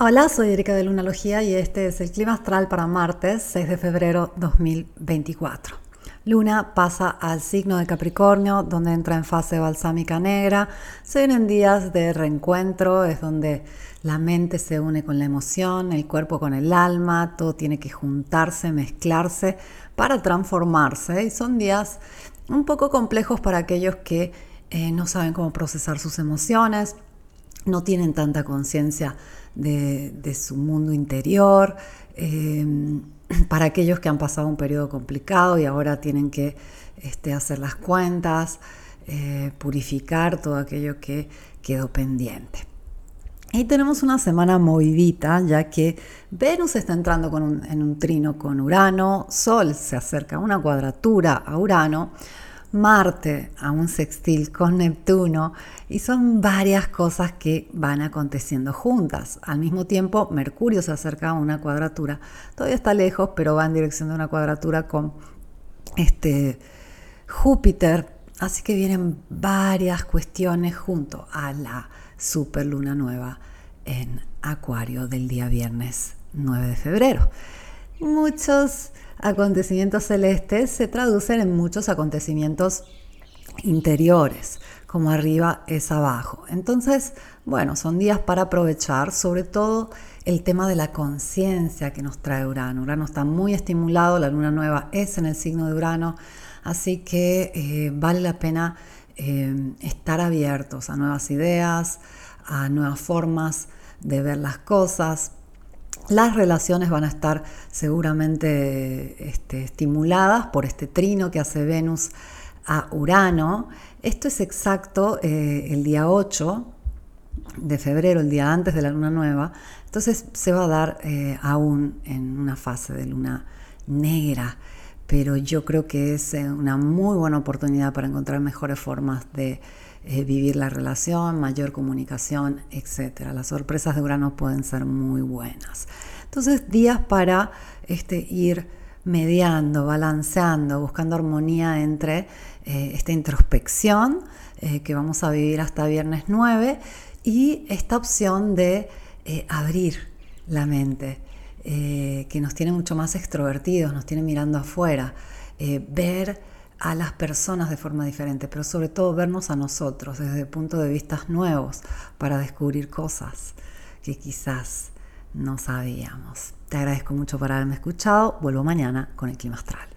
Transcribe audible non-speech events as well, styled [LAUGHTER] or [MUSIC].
Hola, soy Erika de Lunalogía y este es el clima astral para martes 6 de febrero 2024. Luna pasa al signo de Capricornio, donde entra en fase balsámica negra. Se vienen días de reencuentro, es donde la mente se une con la emoción, el cuerpo con el alma, todo tiene que juntarse, mezclarse para transformarse. Y son días un poco complejos para aquellos que eh, no saben cómo procesar sus emociones, no tienen tanta conciencia de, su mundo interior, em, [CLEARS THROAT] para aquellos que han pasado un periodo complicado y ahora tienen que este, hacer las cuentas, eh, purificar todo aquello que quedó pendiente. Y tenemos una semana movidita, ya que Venus está entrando en un trino con Urano, Sol se acerca a una cuadratura a Urano, Marte a un sextil con Neptuno y son varias cosas que van aconteciendo juntas. Al mismo tiempo, Mercurio se acerca a una cuadratura. Todavía está lejos, pero va en dirección de una cuadratura con este Júpiter. Así que vienen varias cuestiones junto a la superluna nueva en Acuario del día viernes 9 de febrero. Muchos acontecimientos celestes se traducen en muchos acontecimientos interiores, como arriba es abajo. Entonces, bueno, son días para aprovechar, sobre todo el tema de la conciencia que nos trae Urano. Urano está muy estimulado, la luna nueva es en el signo de Urano, así que eh, vale la pena eh, estar abiertos a nuevas ideas, a nuevas formas de ver las cosas, las relaciones van a estar seguramente este, estimuladas por este trino que hace Venus a Urano. Esto es exacto eh, el día 8 de febrero, el día antes de la luna nueva. Entonces se va a dar eh, aún en una fase de luna negra, pero yo creo que es eh, una muy buena oportunidad para encontrar mejores formas de vivir la relación, mayor comunicación, etc. Las sorpresas de Urano pueden ser muy buenas. Entonces, días para este, ir mediando, balanceando, buscando armonía entre eh, esta introspección eh, que vamos a vivir hasta viernes 9 y esta opción de eh, abrir la mente, que nos tiene mucho más extrovertidos, nos tiene mirando afuera, ver a las personas de forma diferente, pero sobre todo vernos a nosotros desde puntos de vista nuevos para descubrir cosas que quizás no sabíamos. Te agradezco mucho por haberme escuchado. Vuelvo mañana con el clima astral.